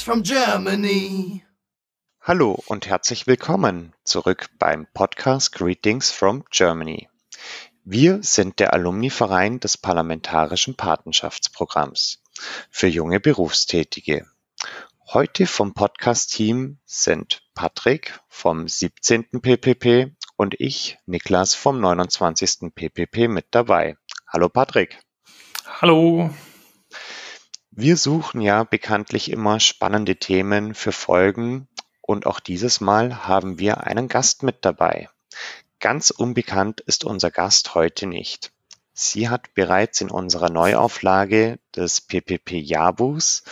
Greetings from Germany. Hallo und herzlich willkommen zurück beim Podcast Greetings from Germany. Wir sind der Alumni-Verein des Parlamentarischen Patenschaftsprogramms für junge Berufstätige. Heute vom Podcast-Team sind Patrick vom 17. PPP und ich, Niklas vom 29. PPP mit dabei. Hallo Patrick. Hallo. Wir suchen ja bekanntlich immer spannende Themen für Folgen und auch dieses Mal haben wir einen Gast mit dabei. Ganz unbekannt ist unser Gast heute nicht. Sie hat bereits in unserer Neuauflage des PPP-Jahrbuchs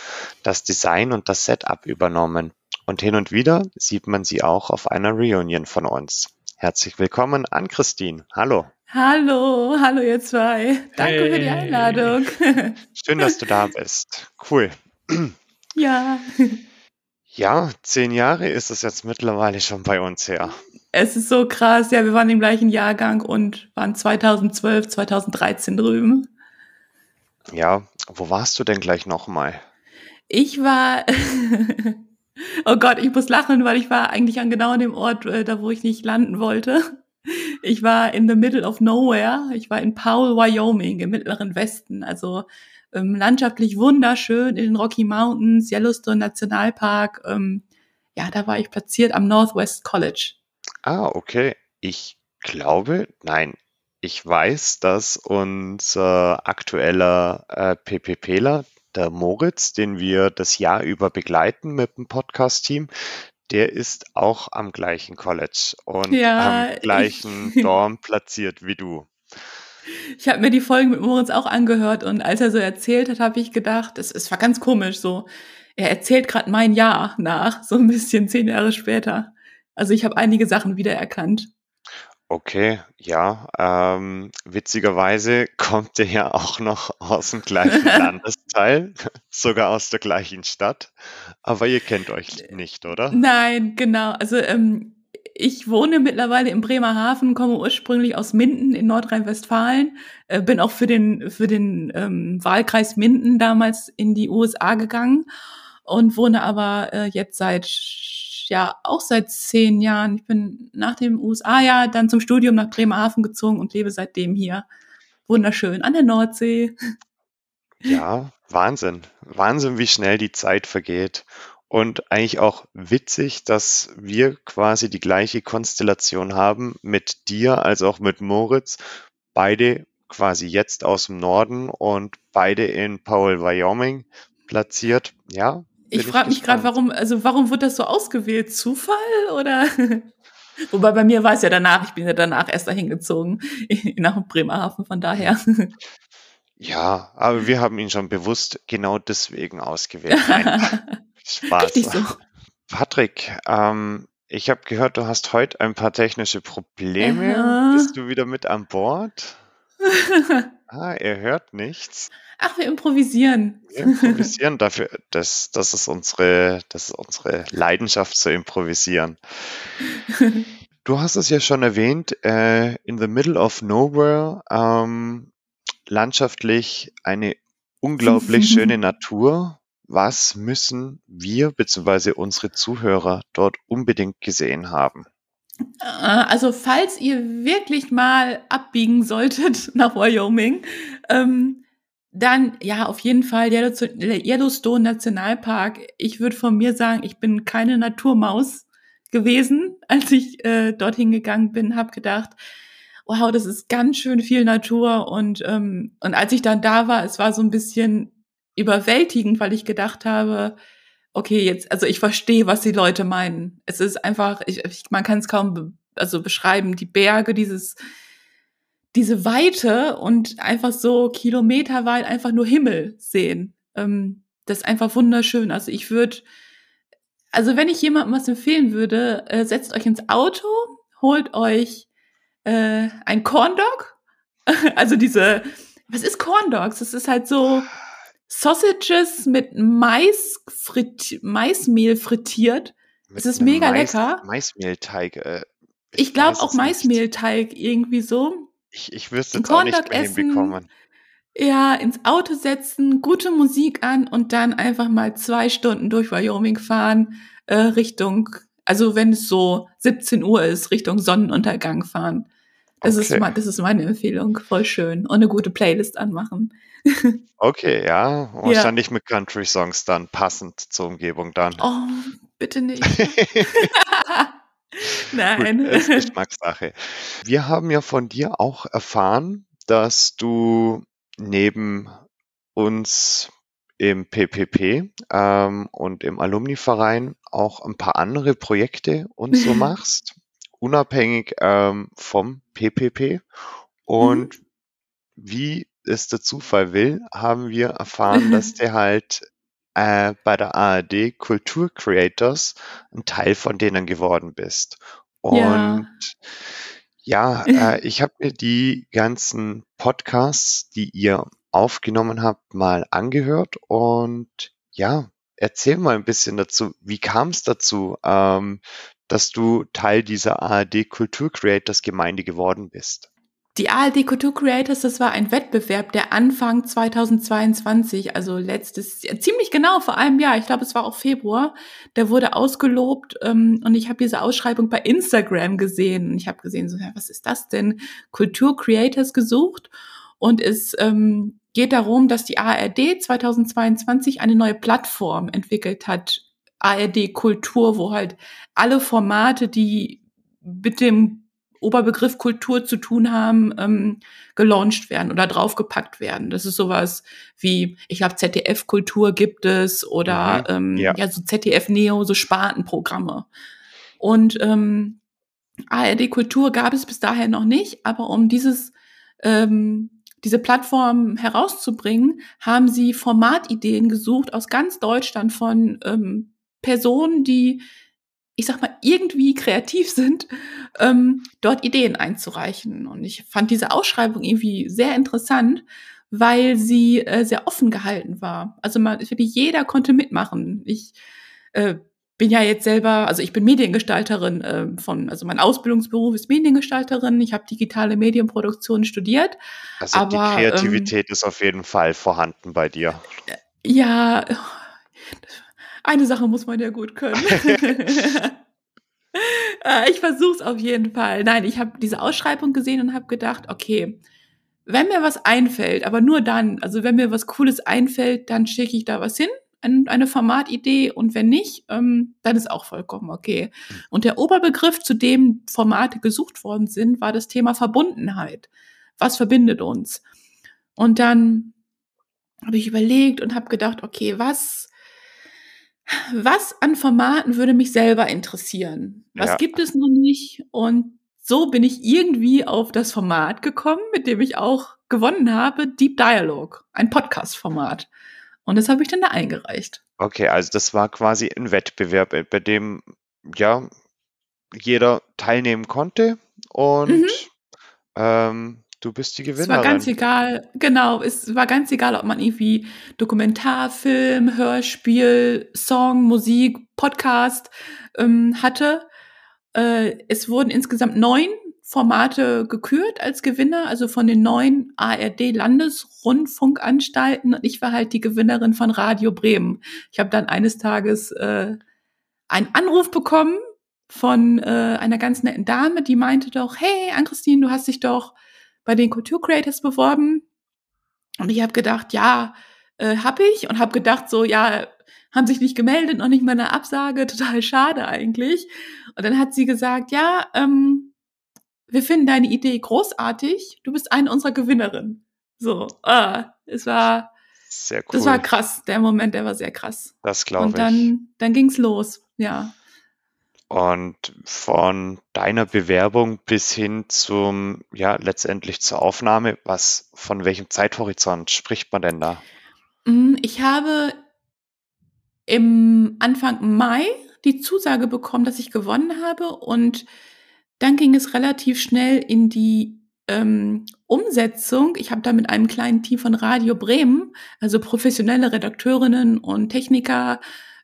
das Design und das Setup übernommen und hin und wieder sieht man sie auch auf einer Reunion von uns. Herzlich willkommen an Christine. Hallo. Hallo, hallo ihr zwei. Danke hey. für die Einladung. Schön, dass du da bist. Cool. Ja. Ja, zehn Jahre ist es jetzt mittlerweile schon bei uns her. Es ist so krass. Ja, wir waren im gleichen Jahrgang und waren 2012, 2013 drüben. Ja, wo warst du denn gleich nochmal? Ich war, oh Gott, ich muss lachen, weil ich war eigentlich an genau dem Ort, äh, da wo ich nicht landen wollte. Ich war in the middle of nowhere. Ich war in Powell, Wyoming, im mittleren Westen. Also ähm, landschaftlich wunderschön in den Rocky Mountains, Yellowstone Nationalpark. Ähm, ja, da war ich platziert am Northwest College. Ah, okay. Ich glaube, nein, ich weiß, dass unser aktueller äh, PPPler, der Moritz, den wir das Jahr über begleiten mit dem Podcast-Team, der ist auch am gleichen College und ja, am gleichen ich, Dorm platziert wie du. Ich habe mir die Folgen mit Moritz auch angehört und als er so erzählt hat, habe ich gedacht, es, es war ganz komisch so. Er erzählt gerade mein Jahr nach, so ein bisschen zehn Jahre später. Also ich habe einige Sachen wiedererkannt. Okay, ja. Ähm, witzigerweise kommt er ja auch noch aus dem gleichen Landesteil, sogar aus der gleichen Stadt. Aber ihr kennt euch nicht, oder? Nein, genau. Also ähm, ich wohne mittlerweile in Bremerhaven, komme ursprünglich aus Minden in Nordrhein-Westfalen, äh, bin auch für den, für den ähm, Wahlkreis Minden damals in die USA gegangen und wohne aber äh, jetzt seit ja auch seit zehn Jahren. Ich bin nach dem USA-Jahr dann zum Studium nach Bremerhaven gezogen und lebe seitdem hier. Wunderschön an der Nordsee. Ja, Wahnsinn. Wahnsinn, wie schnell die Zeit vergeht. Und eigentlich auch witzig, dass wir quasi die gleiche Konstellation haben mit dir als auch mit Moritz. Beide quasi jetzt aus dem Norden und beide in Powell, Wyoming platziert. Ja, ich frage mich gerade, warum, also warum wird das so ausgewählt? Zufall oder? Wobei bei mir war es ja danach, ich bin ja danach erst dahin gezogen, nach Bremerhaven, von daher. Ja, aber wir haben ihn schon bewusst genau deswegen ausgewählt. Nein, Spaß. So. Patrick, ähm, ich habe gehört, du hast heute ein paar technische Probleme. Aha. Bist du wieder mit an Bord? ah, er hört nichts. Ach, wir improvisieren. Wir improvisieren dafür. Das, das, ist unsere, das ist unsere Leidenschaft zu improvisieren. Du hast es ja schon erwähnt, äh, in the middle of nowhere, ähm, landschaftlich eine unglaublich schöne Natur. Was müssen wir bzw. unsere Zuhörer dort unbedingt gesehen haben? Äh, also falls ihr wirklich mal abbiegen solltet nach Wyoming, ähm, dann, ja, auf jeden Fall Yellowstone Nationalpark. Ich würde von mir sagen, ich bin keine Naturmaus gewesen, als ich äh, dorthin gegangen bin, habe gedacht, wow, das ist ganz schön viel Natur. Und, ähm, und als ich dann da war, es war so ein bisschen überwältigend, weil ich gedacht habe, okay, jetzt, also ich verstehe, was die Leute meinen. Es ist einfach, ich, ich, man kann es kaum be also beschreiben, die Berge, dieses diese Weite und einfach so kilometerweit einfach nur Himmel sehen. Ähm, das ist einfach wunderschön. Also ich würde, also wenn ich jemandem was empfehlen würde, äh, setzt euch ins Auto, holt euch äh, ein Corn Dog. also diese, was ist Corn Dogs? Das ist halt so Sausages mit Mais frit Maismehl frittiert. Es ist mega Mais, lecker. Maismehlteig. Äh, ich, ich glaube auch Maismehlteig irgendwie so. Ich, ich wüsste es auch nicht mehr essen. hinbekommen. ja, ins Auto setzen, gute Musik an und dann einfach mal zwei Stunden durch Wyoming fahren, äh, Richtung, also wenn es so 17 Uhr ist, Richtung Sonnenuntergang fahren. Das, okay. ist, das ist meine Empfehlung. Voll schön. Und eine gute Playlist anmachen. okay, ja. Wahrscheinlich ja. mit Country-Songs dann passend zur Umgebung dann. Oh, bitte nicht. Nein. Gut, ist Geschmackssache. Wir haben ja von dir auch erfahren, dass du neben uns im PPP ähm, und im Alumni-Verein auch ein paar andere Projekte und so machst, unabhängig ähm, vom PPP. Und mhm. wie es der Zufall will, haben wir erfahren, dass der halt äh, bei der ARD Kultur Creators ein Teil von denen geworden bist. Und ja, ja äh, ich habe mir die ganzen Podcasts, die ihr aufgenommen habt, mal angehört und ja, erzähl mal ein bisschen dazu. Wie kam es dazu, ähm, dass du Teil dieser ARD Kultur Creators Gemeinde geworden bist? Die ARD Kultur Creators, das war ein Wettbewerb, der Anfang 2022, also letztes, ziemlich genau vor einem Jahr, ich glaube, es war auch Februar, der wurde ausgelobt ähm, und ich habe diese Ausschreibung bei Instagram gesehen. Und ich habe gesehen, so, ja, was ist das denn? Kultur Creators gesucht und es ähm, geht darum, dass die ARD 2022 eine neue Plattform entwickelt hat, ARD Kultur, wo halt alle Formate, die mit dem Oberbegriff Kultur zu tun haben, ähm, gelauncht werden oder draufgepackt werden. Das ist sowas wie, ich glaube, ZDF-Kultur gibt es oder mhm, ähm, ja. ja. so ZDF-Neo, so Spartenprogramme. Und ähm, ARD-Kultur gab es bis dahin noch nicht, aber um dieses ähm, diese Plattform herauszubringen, haben sie Formatideen gesucht aus ganz Deutschland von ähm, Personen, die ich sag mal, irgendwie kreativ sind, ähm, dort Ideen einzureichen. Und ich fand diese Ausschreibung irgendwie sehr interessant, weil sie äh, sehr offen gehalten war. Also man, wirklich jeder konnte mitmachen. Ich äh, bin ja jetzt selber, also ich bin Mediengestalterin äh, von, also mein Ausbildungsberuf ist Mediengestalterin. Ich habe digitale Medienproduktion studiert. Also aber, die Kreativität ähm, ist auf jeden Fall vorhanden bei dir. Ja, eine Sache muss man ja gut können. Äh, ich versuche es auf jeden Fall. Nein, ich habe diese Ausschreibung gesehen und habe gedacht, okay, wenn mir was einfällt, aber nur dann, also wenn mir was Cooles einfällt, dann schicke ich da was hin, eine Formatidee und wenn nicht, ähm, dann ist auch vollkommen okay. Und der Oberbegriff, zu dem Formate gesucht worden sind, war das Thema Verbundenheit. Was verbindet uns? Und dann habe ich überlegt und habe gedacht, okay, was was an Formaten würde mich selber interessieren? Was ja. gibt es noch nicht? Und so bin ich irgendwie auf das Format gekommen, mit dem ich auch gewonnen habe, Deep Dialogue, ein Podcast-Format. Und das habe ich dann da eingereicht. Okay, also das war quasi ein Wettbewerb, äh, bei dem ja jeder teilnehmen konnte und mhm. ähm, Du bist die Gewinnerin. Es war ganz egal, genau, es war ganz egal, ob man irgendwie Dokumentarfilm, Hörspiel, Song, Musik, Podcast ähm, hatte. Äh, es wurden insgesamt neun Formate gekürt als Gewinner, also von den neun ARD-Landesrundfunkanstalten. Und ich war halt die Gewinnerin von Radio Bremen. Ich habe dann eines Tages äh, einen Anruf bekommen von äh, einer ganz netten Dame, die meinte doch, hey, Ann-Christine, du hast dich doch bei den Kultur Creators beworben. Und ich habe gedacht, ja, äh, habe ich. Und habe gedacht, so, ja, haben sich nicht gemeldet, noch nicht mal eine Absage, total schade eigentlich. Und dann hat sie gesagt, ja, ähm, wir finden deine Idee großartig, du bist eine unserer Gewinnerinnen. So, äh, es war, sehr cool. Das war krass, der Moment, der war sehr krass. Das glaube ich. Und dann, dann ging's los, ja. Und von deiner Bewerbung bis hin zum, ja, letztendlich zur Aufnahme, was, von welchem Zeithorizont spricht man denn da? Mm, ich habe im Anfang Mai die Zusage bekommen, dass ich gewonnen habe und dann ging es relativ schnell in die ähm, Umsetzung. Ich habe da mit einem kleinen Team von Radio Bremen, also professionelle Redakteurinnen und Techniker,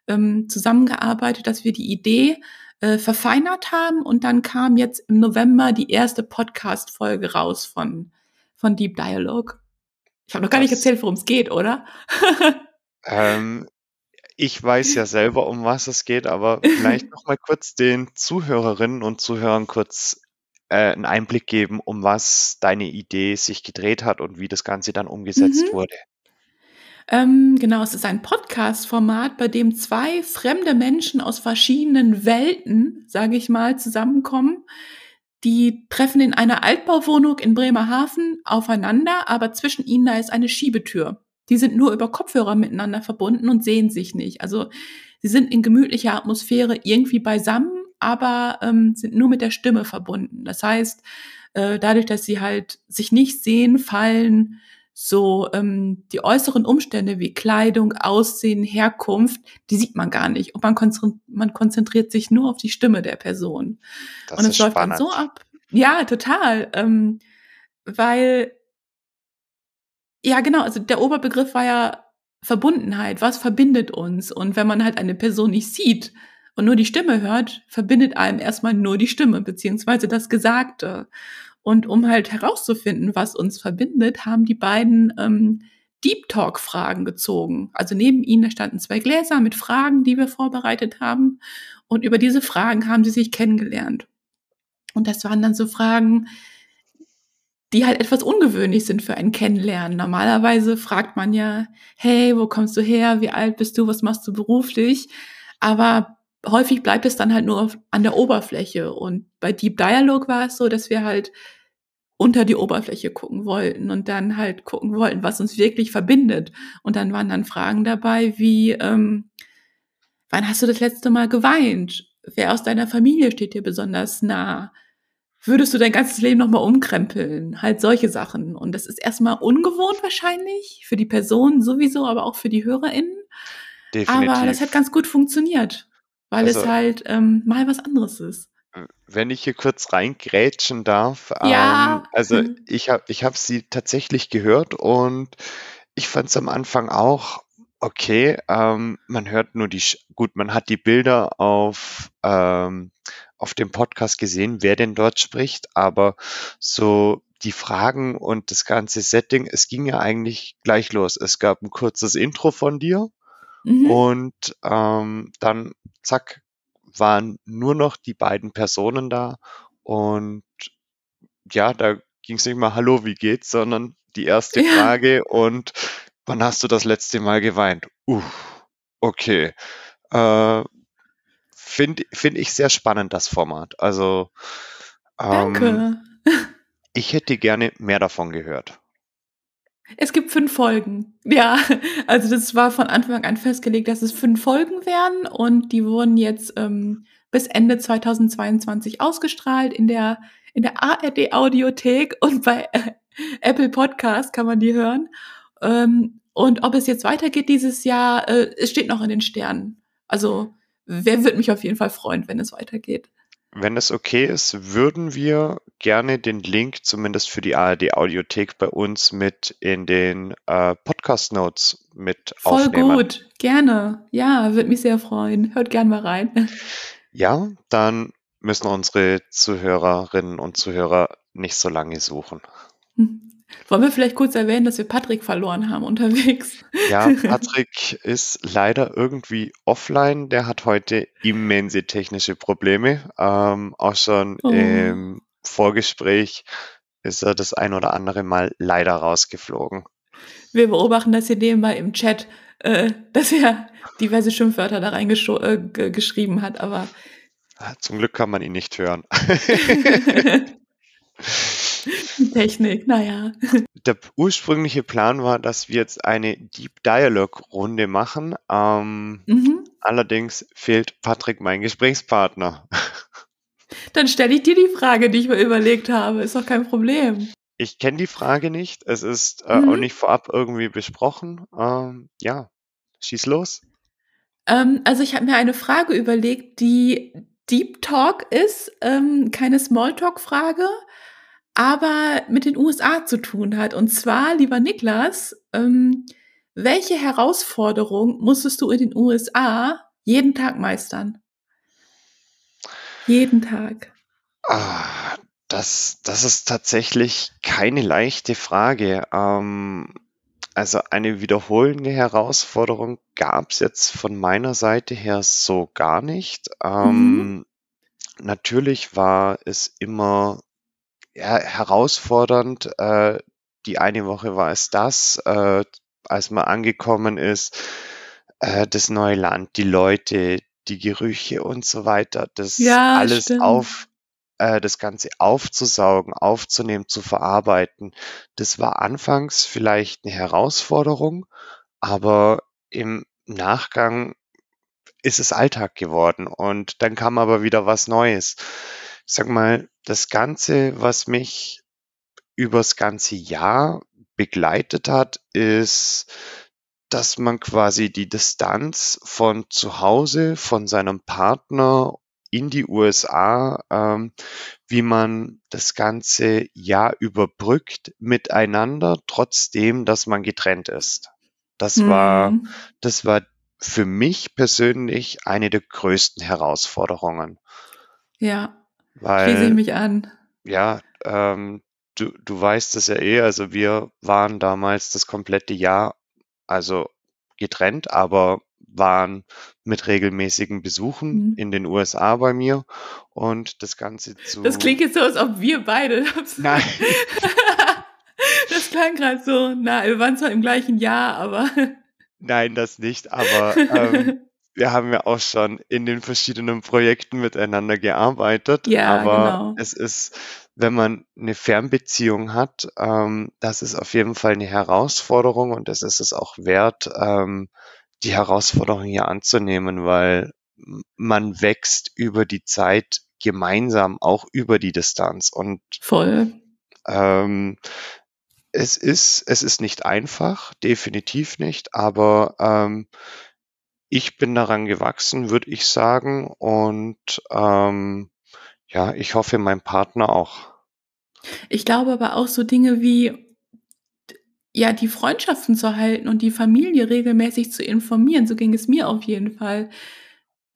ähm, zusammengearbeitet, dass wir die Idee äh, verfeinert haben. Und dann kam jetzt im November die erste Podcast-Folge raus von, von Deep Dialogue. Ich habe noch gar nicht erzählt, worum es geht, oder? ähm, ich weiß ja selber, um was es geht, aber vielleicht noch mal kurz den Zuhörerinnen und Zuhörern kurz äh, einen Einblick geben, um was deine Idee sich gedreht hat und wie das Ganze dann umgesetzt Mhm. wurde. Ähm, genau, es ist ein Podcast-Format, bei dem zwei fremde Menschen aus verschiedenen Welten, sage ich mal, zusammenkommen. Die treffen in einer Altbauwohnung in Bremerhaven aufeinander, aber zwischen ihnen da ist eine Schiebetür. Die sind nur über Kopfhörer miteinander verbunden und sehen sich nicht. Also sie sind in gemütlicher Atmosphäre irgendwie beisammen, aber ähm, sind nur mit der Stimme verbunden. Das heißt, äh, dadurch, dass sie halt sich nicht sehen, fallen so ähm, die äußeren Umstände wie Kleidung, Aussehen, Herkunft, die sieht man gar nicht. Und man, konzentri man konzentriert sich nur auf die Stimme der Person. Das Und es läuft spannend. dann so ab. Ja, total. Ähm, weil, ja, genau, also der Oberbegriff war ja Verbundenheit. Was verbindet uns? Und wenn man halt eine Person nicht sieht und nur die Stimme hört, verbindet einem erstmal nur die Stimme, beziehungsweise das Gesagte. Und um halt herauszufinden, was uns verbindet, haben die beiden ähm, Deep Talk-Fragen gezogen. Also neben ihnen standen zwei Gläser mit Fragen, die wir vorbereitet haben. Und über diese Fragen haben sie sich kennengelernt. Und das waren dann so Fragen, die halt etwas ungewöhnlich sind für ein Kennenlernen. Normalerweise fragt man ja, hey, wo kommst du her? Wie alt bist du? Was machst du beruflich? Aber häufig bleibt es dann halt nur an der Oberfläche. Und bei Deep Dialog war es so, dass wir halt unter die Oberfläche gucken wollten und dann halt gucken wollten, was uns wirklich verbindet. Und dann waren dann Fragen dabei wie, ähm, wann hast du das letzte Mal geweint? Wer aus deiner Familie steht dir besonders nah? Würdest du dein ganzes Leben nochmal umkrempeln? Halt solche Sachen. Und das ist erstmal ungewohnt wahrscheinlich, für die Person sowieso, aber auch für die HörerInnen. Definitiv. Aber das hat ganz gut funktioniert, weil Also- es halt ähm, mal was anderes ist. Wenn ich hier kurz reingrätschen darf, Ja. ähm, also Mhm. ich habe ich hab sie tatsächlich gehört und ich fand es am Anfang auch okay. Ähm, man hört nur die, Sch- gut, man hat die Bilder auf, ähm, auf dem Podcast gesehen, wer denn dort spricht, aber so die Fragen und das ganze Setting, es ging ja eigentlich gleich los. Es gab ein kurzes Intro von dir. Mhm. Und ähm, dann, zack, waren nur noch die beiden Personen da. Und ja, da ging es nicht mal, hallo, wie geht's, sondern die erste Ja. Frage und wann hast du das letzte Mal geweint? Uh, okay. Äh, Finde find ich sehr spannend, das Format. Also ähm, Danke. ich hätte gerne mehr davon gehört. Es gibt fünf Folgen. Ja, also das war von Anfang an festgelegt, dass es fünf Folgen wären und die wurden jetzt ähm, bis Ende 2022 ausgestrahlt in der in der ARD Audiothek und bei äh, Apple Podcast kann man die hören. Ähm, und ob es jetzt weitergeht dieses Jahr, äh, es steht noch in den Sternen. Also wer würde mich auf jeden Fall freuen, wenn es weitergeht. Wenn es okay ist, würden wir gerne den Link zumindest für die ARD Audiothek bei uns mit in den äh, Podcast Notes mit Voll aufnehmen. gut, gerne. Ja, würde mich sehr freuen. Hört gern mal rein. Ja, dann müssen unsere Zuhörerinnen und Zuhörer nicht so lange suchen. Hm. Wollen wir vielleicht kurz erwähnen, dass wir Patrick verloren haben unterwegs? Ja, Patrick ist leider irgendwie offline. Der hat heute immense technische Probleme. Ähm, auch schon Oh. im Vorgespräch ist er das ein oder andere Mal leider rausgeflogen. Wir beobachten das hier nebenbei im Chat, äh, dass er diverse Schimpfwörter da reingeschrieben hat, aber Zum Glück kann man ihn nicht hören. Technik, naja. Der ursprüngliche Plan war, dass wir jetzt eine Deep Dialogue Runde machen. Ähm, Mhm. allerdings fehlt Patrick mein Gesprächspartner. Dann stelle ich dir die Frage, die ich mir überlegt habe. Ist doch kein Problem. Ich kenne die Frage nicht. Es ist äh, Mhm. auch nicht vorab irgendwie besprochen. Ähm, ja, schieß los. Ähm, also ich habe mir eine Frage überlegt, die Deep Talk ist, ähm, keine Smalltalk-Frage, aber mit den USA zu tun hat. Und zwar, lieber Niklas, ähm, welche Herausforderung musstest du in den USA jeden Tag meistern? Jeden Tag. Ah, das, das ist tatsächlich keine leichte Frage. Ähm, also eine wiederholende Herausforderung gab es jetzt von meiner Seite her so gar nicht. Ähm, Mhm. natürlich war es immer ja, herausfordernd. Äh, die eine Woche war es das, äh, als man angekommen ist, äh, das neue Land, die Leute, die Gerüche und so weiter, das Ja, alles stimmt. auf, äh, das Ganze aufzusaugen, aufzunehmen, zu verarbeiten. Das war anfangs vielleicht eine Herausforderung, aber im Nachgang ist es Alltag geworden und dann kam aber wieder was Neues. Sag mal, das Ganze, was mich übers ganze Jahr begleitet hat, ist, dass man quasi die Distanz von zu Hause, von seinem Partner in die USA, ähm, wie man das ganze Jahr überbrückt miteinander, trotzdem, dass man getrennt ist. Das war, Mhm. das war für mich persönlich eine der größten Herausforderungen, Ja, schließe ich weil mich an. ja, ähm, du, du weißt es ja eh, also wir waren damals das komplette Jahr, also getrennt, aber waren mit regelmäßigen Besuchen Mhm. in den USA bei mir und das Ganze Das zu, klingt jetzt so, als ob wir beide. nein, Das klang gerade so, na, wir waren zwar im gleichen Jahr, aber. nein, das nicht, aber ähm, wir haben ja auch schon in den verschiedenen Projekten miteinander gearbeitet, Ja, aber genau. es ist, wenn man eine Fernbeziehung hat, ähm, das ist auf jeden Fall eine Herausforderung und es ist es auch wert, ähm, die Herausforderung hier anzunehmen, weil man wächst über die Zeit gemeinsam, auch über die Distanz und Voll. ähm, es ist, es ist nicht einfach, definitiv nicht, aber ähm, ich bin daran gewachsen, würde ich sagen. Und ähm, ja, ich hoffe, mein Partner auch. Ich glaube aber auch so Dinge wie, ja, die Freundschaften zu halten und die Familie regelmäßig zu informieren. So ging es mir auf jeden Fall.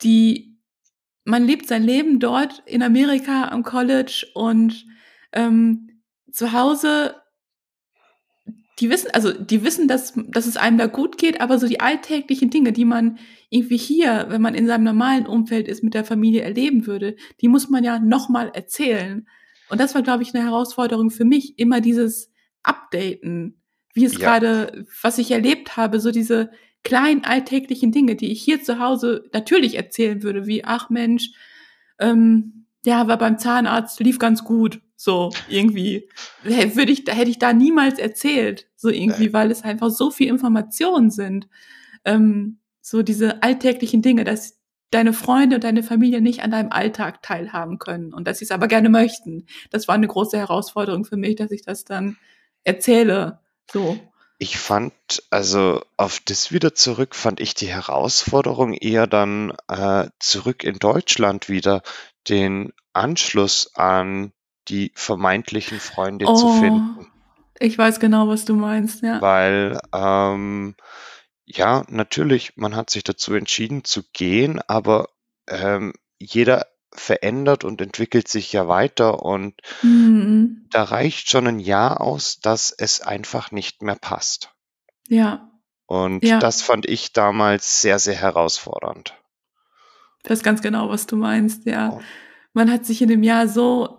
Die, man lebt sein Leben dort in Amerika am College und ähm, zu Hause die wissen, also die wissen, dass, dass es einem da gut geht, aber so die alltäglichen Dinge, die man irgendwie hier, wenn man in seinem normalen Umfeld ist, mit der Familie erleben würde, die muss man ja nochmal erzählen. Und das war, glaube ich, eine Herausforderung für mich, immer dieses Updaten, wie es Ja. gerade, was ich erlebt habe, so diese kleinen alltäglichen Dinge, die ich hier zu Hause natürlich erzählen würde, wie, ach Mensch, ähm, ja, war beim Zahnarzt, lief ganz gut. So, irgendwie. Würde ich, hätte ich da niemals erzählt. So irgendwie, weil es einfach so viel Informationen sind. Ähm, so diese alltäglichen Dinge, dass deine Freunde und deine Familie nicht an deinem Alltag teilhaben können und dass sie es aber gerne möchten. Das war eine große Herausforderung für mich, dass ich das dann erzähle. So. Ich fand, also auf das wieder zurück, fand ich die Herausforderung eher dann äh, zurück in Deutschland wieder den Anschluss an die vermeintlichen Freunde zu Oh, finden. ich weiß genau, was du meinst, ja. Weil, ähm, ja, natürlich, man hat sich dazu entschieden zu gehen, aber ähm, jeder verändert und entwickelt sich ja weiter und Mhm. da reicht schon ein Jahr aus, dass es einfach nicht mehr passt. Ja, Und ja. das fand ich damals sehr, sehr herausfordernd. Ich weiß ganz genau, was du meinst, ja. Und Man hat sich in dem Jahr so,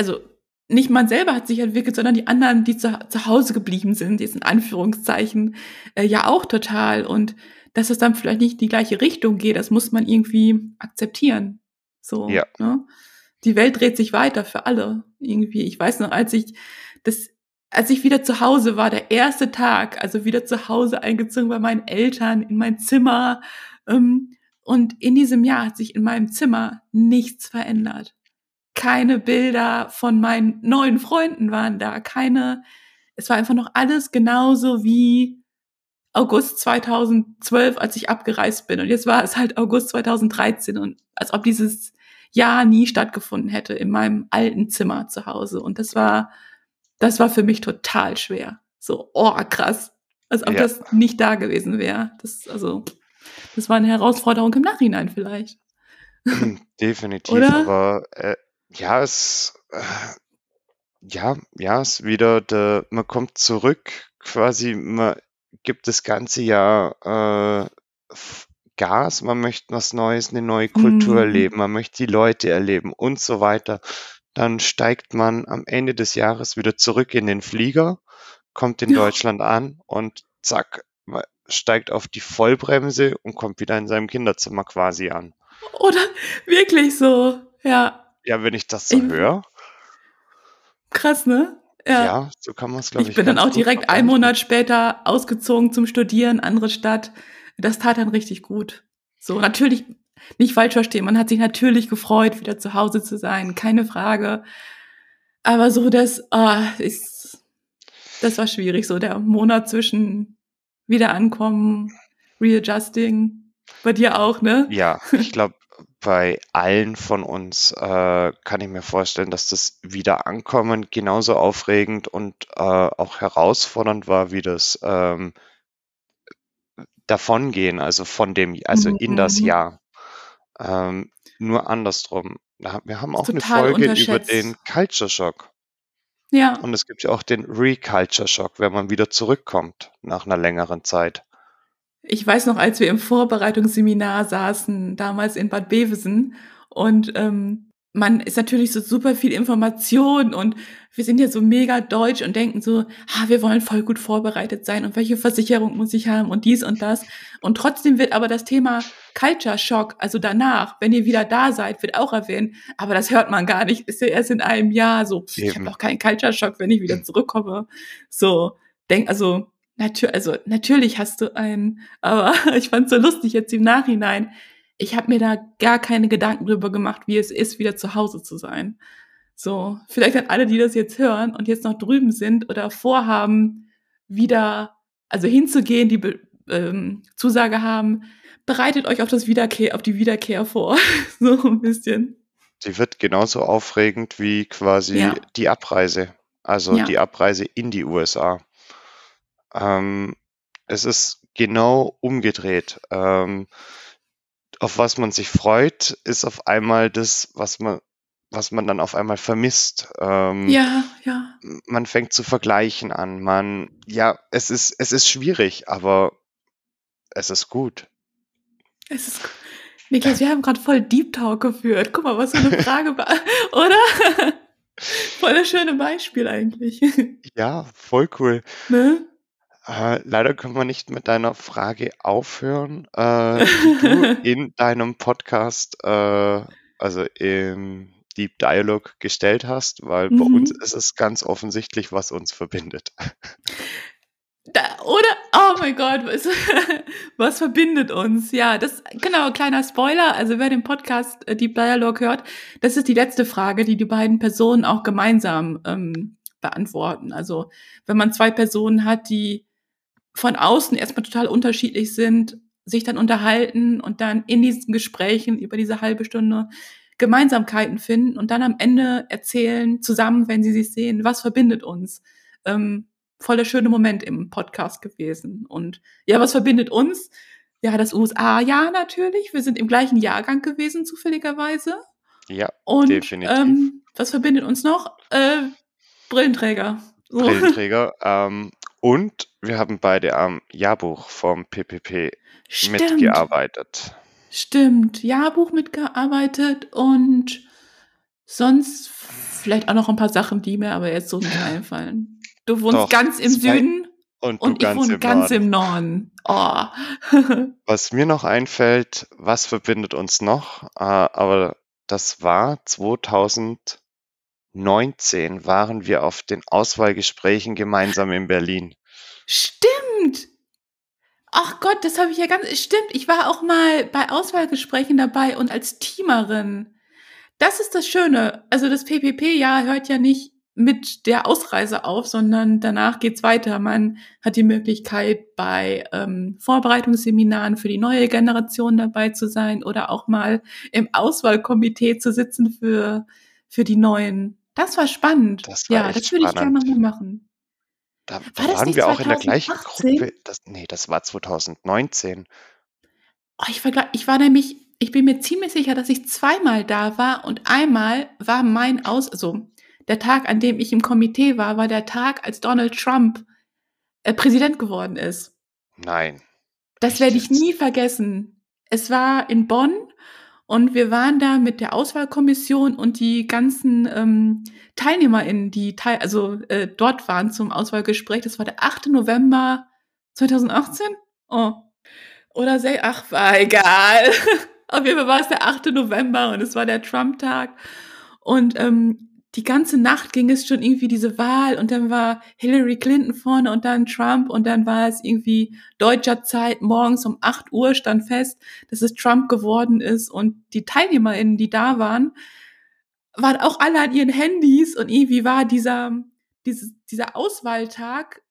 also nicht man selber hat sich entwickelt, sondern die anderen, die zu, zu Hause geblieben sind, jetzt in Anführungszeichen, äh, ja auch total. Und dass es dann vielleicht nicht in die gleiche Richtung geht, das muss man irgendwie akzeptieren. So, ja, ne? Die Welt dreht sich weiter für alle irgendwie. Ich weiß noch, als ich das, als ich wieder zu Hause war, der erste Tag, also wieder zu Hause eingezogen bei meinen Eltern in mein Zimmer, ähm, und in diesem Jahr hat sich in meinem Zimmer nichts verändert. Keine Bilder von meinen neuen Freunden waren da, keine, es war einfach noch alles genauso wie August 2012, als ich abgereist bin. Und jetzt war es halt August 2013 und als ob dieses Jahr nie stattgefunden hätte in meinem alten Zimmer zu Hause. Und das war, das war für mich total schwer. So, oh, krass. Als ob ja, das nicht da gewesen wäre. Das, also, das war eine Herausforderung im Nachhinein vielleicht. definitiv. Oder? Aber äh, ja, es, äh, ja, ja, es wieder, der, man kommt zurück quasi, man gibt das ganze Jahr äh, Gas, man möchte was Neues, eine neue Kultur Mhm. erleben, man möchte die Leute erleben und so weiter. Dann steigt man am Ende des Jahres wieder zurück in den Flieger, kommt in Ja. Deutschland an und zack, man steigt auf die Vollbremse und kommt wieder in seinem Kinderzimmer quasi an. Oder wirklich so. Ja, Ja, wenn ich das so höre, krass, ne? ja, Ja. so kann man es, glaube ich, ich bin dann auch direkt einen Monat später ausgezogen zum Studieren, andere Stadt. Das tat dann richtig gut. So, natürlich, nicht falsch verstehen, man hat sich natürlich gefreut, wieder zu Hause zu sein, keine Frage. Aber so das, ah, ist, das war schwierig, so der Monat zwischen wieder ankommen, readjusting. Bei dir auch, ne? Ja, ich glaube, bei allen von uns äh, kann ich mir vorstellen, dass das Wiederankommen genauso aufregend und äh, auch herausfordernd war wie das ähm, Davongehen, also von dem, also in das Mhm. Jahr. Ähm, nur andersrum. Wir haben auch eine Folge über den Culture Shock. Ja. Und es gibt ja auch den Reculture Shock, wenn man wieder zurückkommt nach einer längeren Zeit. Ich weiß noch, als wir im Vorbereitungsseminar saßen, damals in Bad Bevensen, und ähm, man ist natürlich so super viel Information und wir sind ja so mega deutsch und denken so, ah, wir wollen voll gut vorbereitet sein und welche Versicherung muss ich haben und dies und das. Und trotzdem wird aber das Thema Culture Shock, also danach, wenn ihr wieder da seid, wird auch erwähnt. Aber das hört man gar nicht, ist ja erst in einem Jahr so. pff, Ich habe auch keinen Culture Shock, wenn ich wieder zurückkomme. So, denk, also, natür also natürlich hast du einen, aber ich fand so lustig jetzt im Nachhinein. Ich habe mir da gar keine Gedanken drüber gemacht, wie es ist, wieder zu Hause zu sein. So, vielleicht an alle, die das jetzt hören und jetzt noch drüben sind oder vorhaben, wieder, also hinzugehen, die Be ähm, Zusage haben, bereitet euch auf das Wiederkehr, auf die Wiederkehr vor. so ein bisschen. Die wird genauso aufregend wie quasi Ja. die Abreise, also Ja. die Abreise in die USA. Ähm, es ist genau umgedreht. Ähm, auf was man sich freut, ist auf einmal das, was man, was man dann auf einmal vermisst. Ähm, Ja, ja. Man fängt zu vergleichen an. Man, ja, es ist, es ist schwierig, aber es ist gut. Es ist, Niklas, wir haben gerade voll Deep Talk geführt. Guck mal, was für eine Frage war, oder? voll das schöne Beispiel eigentlich. Ja, voll cool. ne? Äh, leider können wir nicht mit deiner Frage aufhören, äh, die du in deinem Podcast, äh, also im Deep Dialog gestellt hast, weil bei Mhm. uns ist es ganz offensichtlich, was uns verbindet. Da, oder? Oh mein Gott, was, was verbindet uns? Ja, das, genau, kleiner Spoiler. Also wer den Podcast äh, Deep Dialog hört, das ist die letzte Frage, die die beiden Personen auch gemeinsam ähm, beantworten. Also wenn man zwei Personen hat, die von außen erstmal total unterschiedlich sind, sich dann unterhalten und dann in diesen Gesprächen über diese halbe Stunde Gemeinsamkeiten finden und dann am Ende erzählen, zusammen, wenn sie sich sehen, was verbindet uns. Ähm, voll der schöne Moment im Podcast gewesen. Und ja, was verbindet uns? Ja, das USA-Jahr natürlich. Wir sind im gleichen Jahrgang gewesen, zufälligerweise. Ja, Und Definitiv. ähm, was verbindet uns noch? Äh, Brillenträger. So. Brillenträger. ähm, und wir haben beide am Jahrbuch vom PPP Stimmt. mitgearbeitet. Stimmt. Jahrbuch mitgearbeitet und sonst vielleicht auch noch ein paar Sachen, die mir aber jetzt so nicht einfallen. Du wohnst Doch, ganz im Süden Und, und ich ganz wohne im ganz Norden. im Norden. Oh. Was mir noch einfällt, was verbindet uns noch? Äh, aber das war 2019 waren wir auf den Auswahlgesprächen gemeinsam in Berlin. Stimmt. Ach Gott, das habe ich ja ganz. Stimmt, ich war auch mal bei Auswahlgesprächen dabei und als Teamerin. Das ist das Schöne. Also das PPP-Jahr hört ja nicht mit der Ausreise auf, sondern danach geht's weiter. Man hat die Möglichkeit, bei ähm, Vorbereitungsseminaren für die neue Generation dabei zu sein oder auch mal im Auswahlkomitee zu sitzen für, für die Neuen. Das war spannend. Das war ja, das würde ich gerne nochmal machen. Da, War da das waren nicht wir auch in der gleichen 2018? Gruppe. Das, nee, das war 2019. Oh, ich, vergleich, ich war nämlich, ich bin mir ziemlich sicher, dass ich zweimal da war und einmal war mein Aus, also der Tag, an dem ich im Komitee war, war der Tag, als Donald Trump äh, Präsident geworden ist. Nein. Das werde ich nie vergessen. Es war in Bonn und wir waren da mit der Auswahlkommission und die ganzen ähm, TeilnehmerInnen, die teil also äh, dort waren zum Auswahlgespräch. Das war der 8. November 2018? Oh. Oder sehr, ach, war egal. Auf jeden Fall war es der 8. November und es war der Trump-Tag. Und ähm, die ganze Nacht ging es schon irgendwie diese Wahl und dann war Hillary Clinton vorne und dann Trump und dann war es irgendwie deutscher Zeit morgens um 8 Uhr stand fest, dass es Trump geworden ist und die TeilnehmerInnen, die da waren, waren auch alle an ihren Handys und irgendwie war dieser, dieses, dieser Auswahltag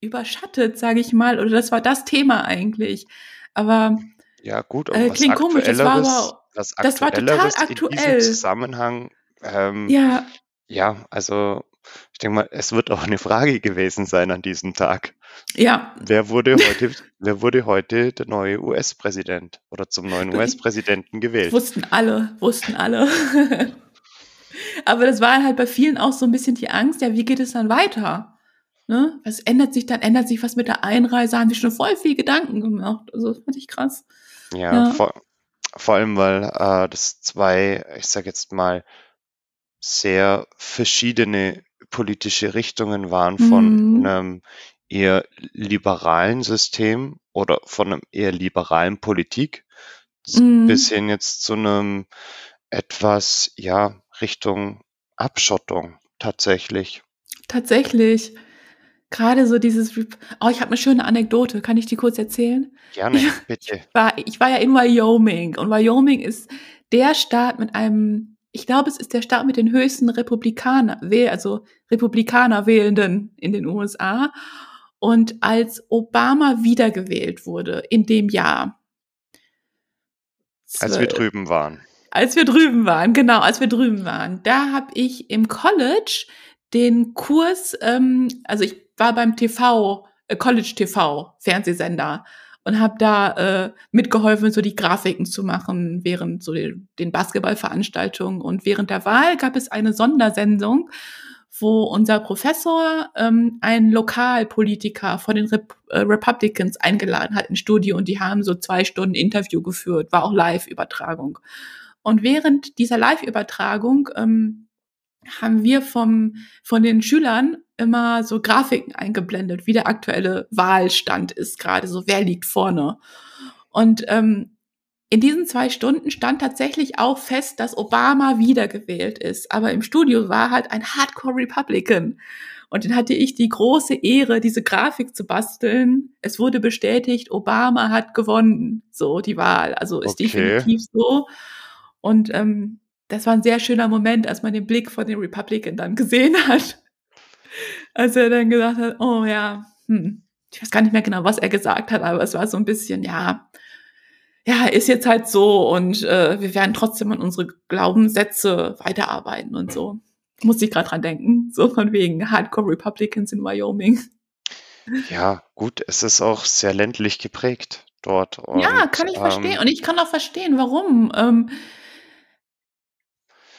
überschattet, sage ich mal, oder das war das Thema eigentlich. Aber Ja, gut, äh, klingt komisch, es war aber, das war total Aktuelleres in diesem aktuell. Zusammenhang, ähm, Ja, ja, also ich denke mal, es wird auch eine Frage gewesen sein an diesem Tag. ja, Wer wurde heute, wer wurde heute der neue US-Präsident oder zum neuen US-Präsidenten gewählt? Wussten alle, wussten alle. Aber das war halt bei vielen auch so ein bisschen die Angst, ja, wie geht es dann weiter? Ne? Was ändert sich dann? Ändert sich was mit der Einreise? Haben sich schon voll viel Gedanken gemacht. Also, das fand ich krass. Ja, Ja. Vor, vor allem, weil äh, das zwei, ich sag jetzt mal, sehr verschiedene politische Richtungen waren von Mhm. einem eher liberalen System oder von einem eher liberalen Politik Mhm. bis hin jetzt zu einem etwas, ja, Richtung Abschottung tatsächlich. Tatsächlich. Gerade so dieses, oh, ich habe eine schöne Anekdote. Kann ich die kurz erzählen? Gerne, bitte. war, ich war ja in Wyoming und Wyoming ist der Staat mit einem, ich glaube, es ist der Staat mit den höchsten Republikaner, also Republikaner Wählenden in den USA. Und als Obama wiedergewählt wurde in dem Jahr, Als wir drüben waren. als wir drüben waren, genau, als wir drüben waren, da habe ich im College den Kurs, ähm, also ich war beim TV, äh, College TV, Fernsehsender und habe da äh, mitgeholfen, so die Grafiken zu machen während so den, den Basketballveranstaltungen. Und während der Wahl gab es eine Sondersendung, wo unser Professor ähm, einen Lokalpolitiker von den Rep äh, Republicans eingeladen hat ins Studio und die haben so zwei Stunden Interview geführt, war auch Live-Übertragung. Und während dieser Live-Übertragung ähm, haben wir vom, von den Schülern immer so Grafiken eingeblendet, wie der aktuelle Wahlstand ist gerade, so wer liegt vorne. Und ähm, in diesen zwei Stunden stand tatsächlich auch fest, dass Obama wiedergewählt ist. Aber im Studio war halt ein Hardcore Republican. Und dann hatte ich die große Ehre, diese Grafik zu basteln. Es wurde bestätigt, Obama hat gewonnen, so die Wahl. Also ist Okay. definitiv so. Und ähm, das war ein sehr schöner Moment, als man den Blick von den Republican dann gesehen hat. Als er dann gesagt hat, oh ja, hm, ich weiß gar nicht mehr genau, was er gesagt hat, aber es war so ein bisschen, ja, ja, ist jetzt halt so und äh, wir werden trotzdem an unsere Glaubenssätze weiterarbeiten und so. Muss ich gerade dran denken, so von wegen Hardcore Republicans in Wyoming. Ja, gut, es ist auch sehr ländlich geprägt dort. ja, Und, kann ich ähm, verstehen und ich kann auch verstehen, warum ähm,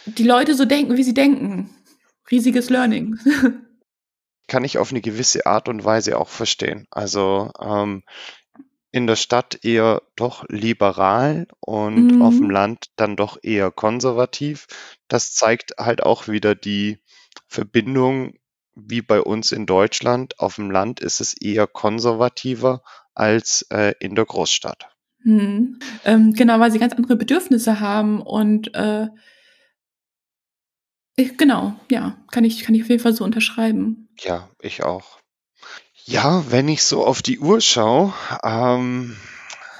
die Leute so denken, wie sie denken. Riesiges Learning. kann ich auf eine gewisse Art und Weise auch verstehen. Also ähm, in der Stadt eher doch liberal und Mhm. auf dem Land dann doch eher konservativ. Das zeigt halt auch wieder die Verbindung, wie bei uns in Deutschland. Auf dem Land ist es eher konservativer als äh, in der Großstadt. Hm. Ähm, genau, weil sie ganz andere Bedürfnisse haben und äh, ich, genau, ja, kann ich, kann ich auf jeden Fall so unterschreiben. Ja, ich auch. Ja, wenn ich so auf die Uhr schaue, ähm,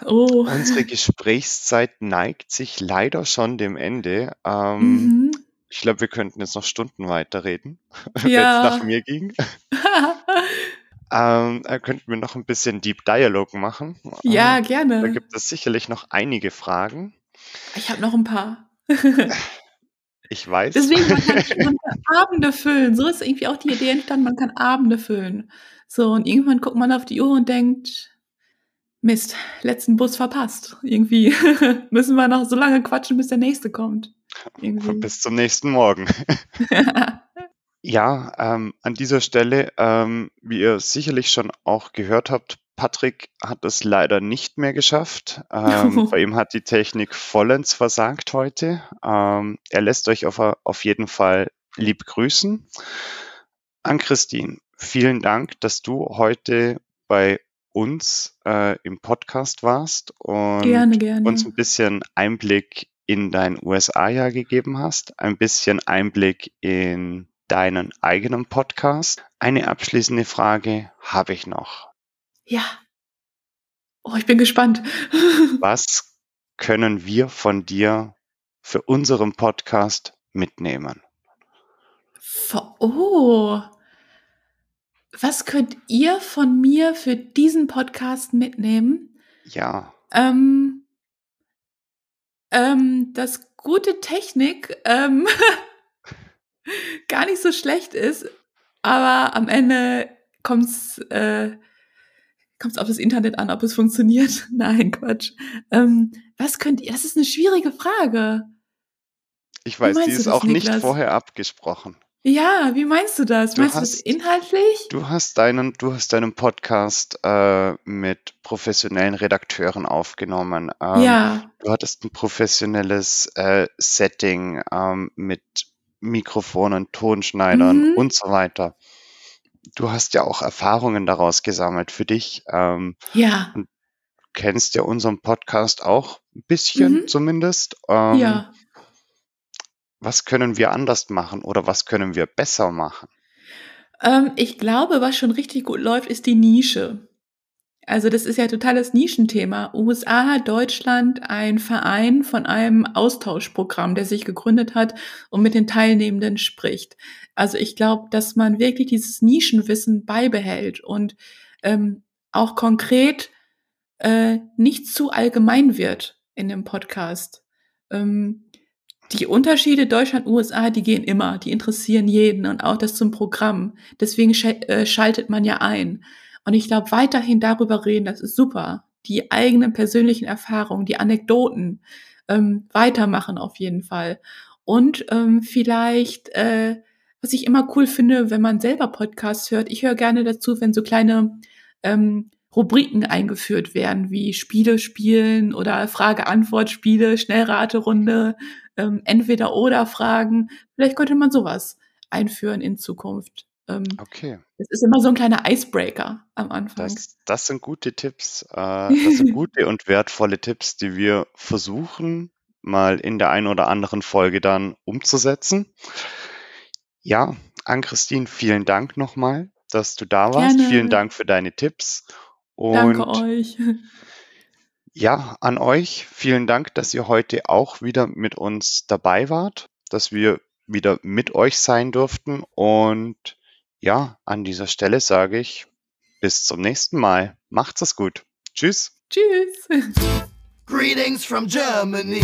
Oh. Unsere Gesprächszeit neigt sich leider schon dem Ende. Ähm, Mhm. ich glaube, wir könnten jetzt noch Stunden weiterreden, wenn es Ja. nach mir ging. Ähm, äh, könnten wir noch ein bisschen Deep Dialogue machen. ja, Ähm, da gerne. gibt es sicherlich noch einige Fragen. Ich habe noch ein paar. Ich weiß. Deswegen, man kann, man kann Abende füllen. So ist irgendwie auch die Idee entstanden, man kann Abende füllen. So, und irgendwann guckt man auf die Uhr und denkt, Mist, letzten Bus verpasst. Irgendwie müssen wir noch so lange quatschen, bis der nächste kommt. Irgendwie. Bis zum nächsten Morgen. Ja, ähm, an dieser Stelle, ähm, wie ihr sicherlich schon auch gehört habt, Patrick hat es leider nicht mehr geschafft. Ähm, bei ihm hat die Technik vollends versagt heute. Ähm, er lässt euch auf, auf jeden Fall lieb grüßen. An Christine, vielen Dank, dass du heute bei uns äh, im Podcast warst und Gerne, gerne. uns ein bisschen Einblick in dein USA-Jahr gegeben hast, ein bisschen Einblick in deinen eigenen Podcast. Eine abschließende Frage habe ich noch. Ja. Oh, ich bin gespannt. Was können wir von dir für unseren Podcast mitnehmen? Oh. Was könnt ihr von mir für diesen Podcast mitnehmen? Ja. Ähm, ähm, dass gute Technik ähm, gar nicht so schlecht ist, aber am Ende kommt's äh, kommt's auf das Internet an, ob es funktioniert. Nein, Quatsch. Ähm, was könnt ihr? Das ist eine schwierige Frage. Ich weiß, die ist das, auch Niklas? nicht vorher abgesprochen. Ja, wie meinst du das? Du meinst hast, du das inhaltlich? Du hast deinen, du hast deinen Podcast äh, mit professionellen Redakteuren aufgenommen. Ähm, ja. Du hattest ein professionelles äh, Setting ähm, mit Mikrofonen, Tonschneidern mhm. und so weiter. Du hast ja auch Erfahrungen daraus gesammelt für dich. Ähm, ja. Und kennst ja unseren Podcast auch ein bisschen mhm. zumindest. Ähm, ja. Was können wir anders machen oder was können wir besser machen? Ähm, ich glaube, was schon richtig gut läuft, ist die Nische. Also das ist ja totales Nischenthema. USA, Deutschland, ein Verein von einem Austauschprogramm, der sich gegründet hat und mit den Teilnehmenden spricht. Also ich glaube, dass man wirklich dieses Nischenwissen beibehält und ähm, auch konkret äh, nicht zu allgemein wird in dem Podcast. Ähm, die Unterschiede Deutschland, USA, die gehen immer, die interessieren jeden und auch das zum Programm. Deswegen äh, schaltet man ja ein. Und ich glaube, weiterhin darüber reden, das ist super. Die eigenen persönlichen Erfahrungen, die Anekdoten ähm, weitermachen auf jeden Fall. Und ähm, vielleicht, äh, was ich immer cool finde, wenn man selber Podcasts hört, ich höre gerne dazu, wenn so kleine ähm, Rubriken eingeführt werden, wie Spiele spielen oder Frage-Antwort-Spiele, Schnellraterunde, ähm, Entweder-Oder-Fragen. Vielleicht könnte man sowas einführen in Zukunft. Ähm, okay. Es ist immer so ein kleiner Icebreaker am Anfang. Das, das sind gute Tipps. Äh, das sind gute und wertvolle Tipps, die wir versuchen, mal in der einen oder anderen Folge dann umzusetzen. Ja, Ann-Christine, vielen Dank nochmal, dass du da warst. Gerne. Vielen Dank für deine Tipps. Und Danke euch. Ja, an euch vielen Dank, dass ihr heute auch wieder mit uns dabei wart, dass wir wieder mit euch sein durften und ja, an dieser Stelle sage ich bis zum nächsten Mal. Macht's es gut. Tschüss. Tschüss. Greetings from Germany.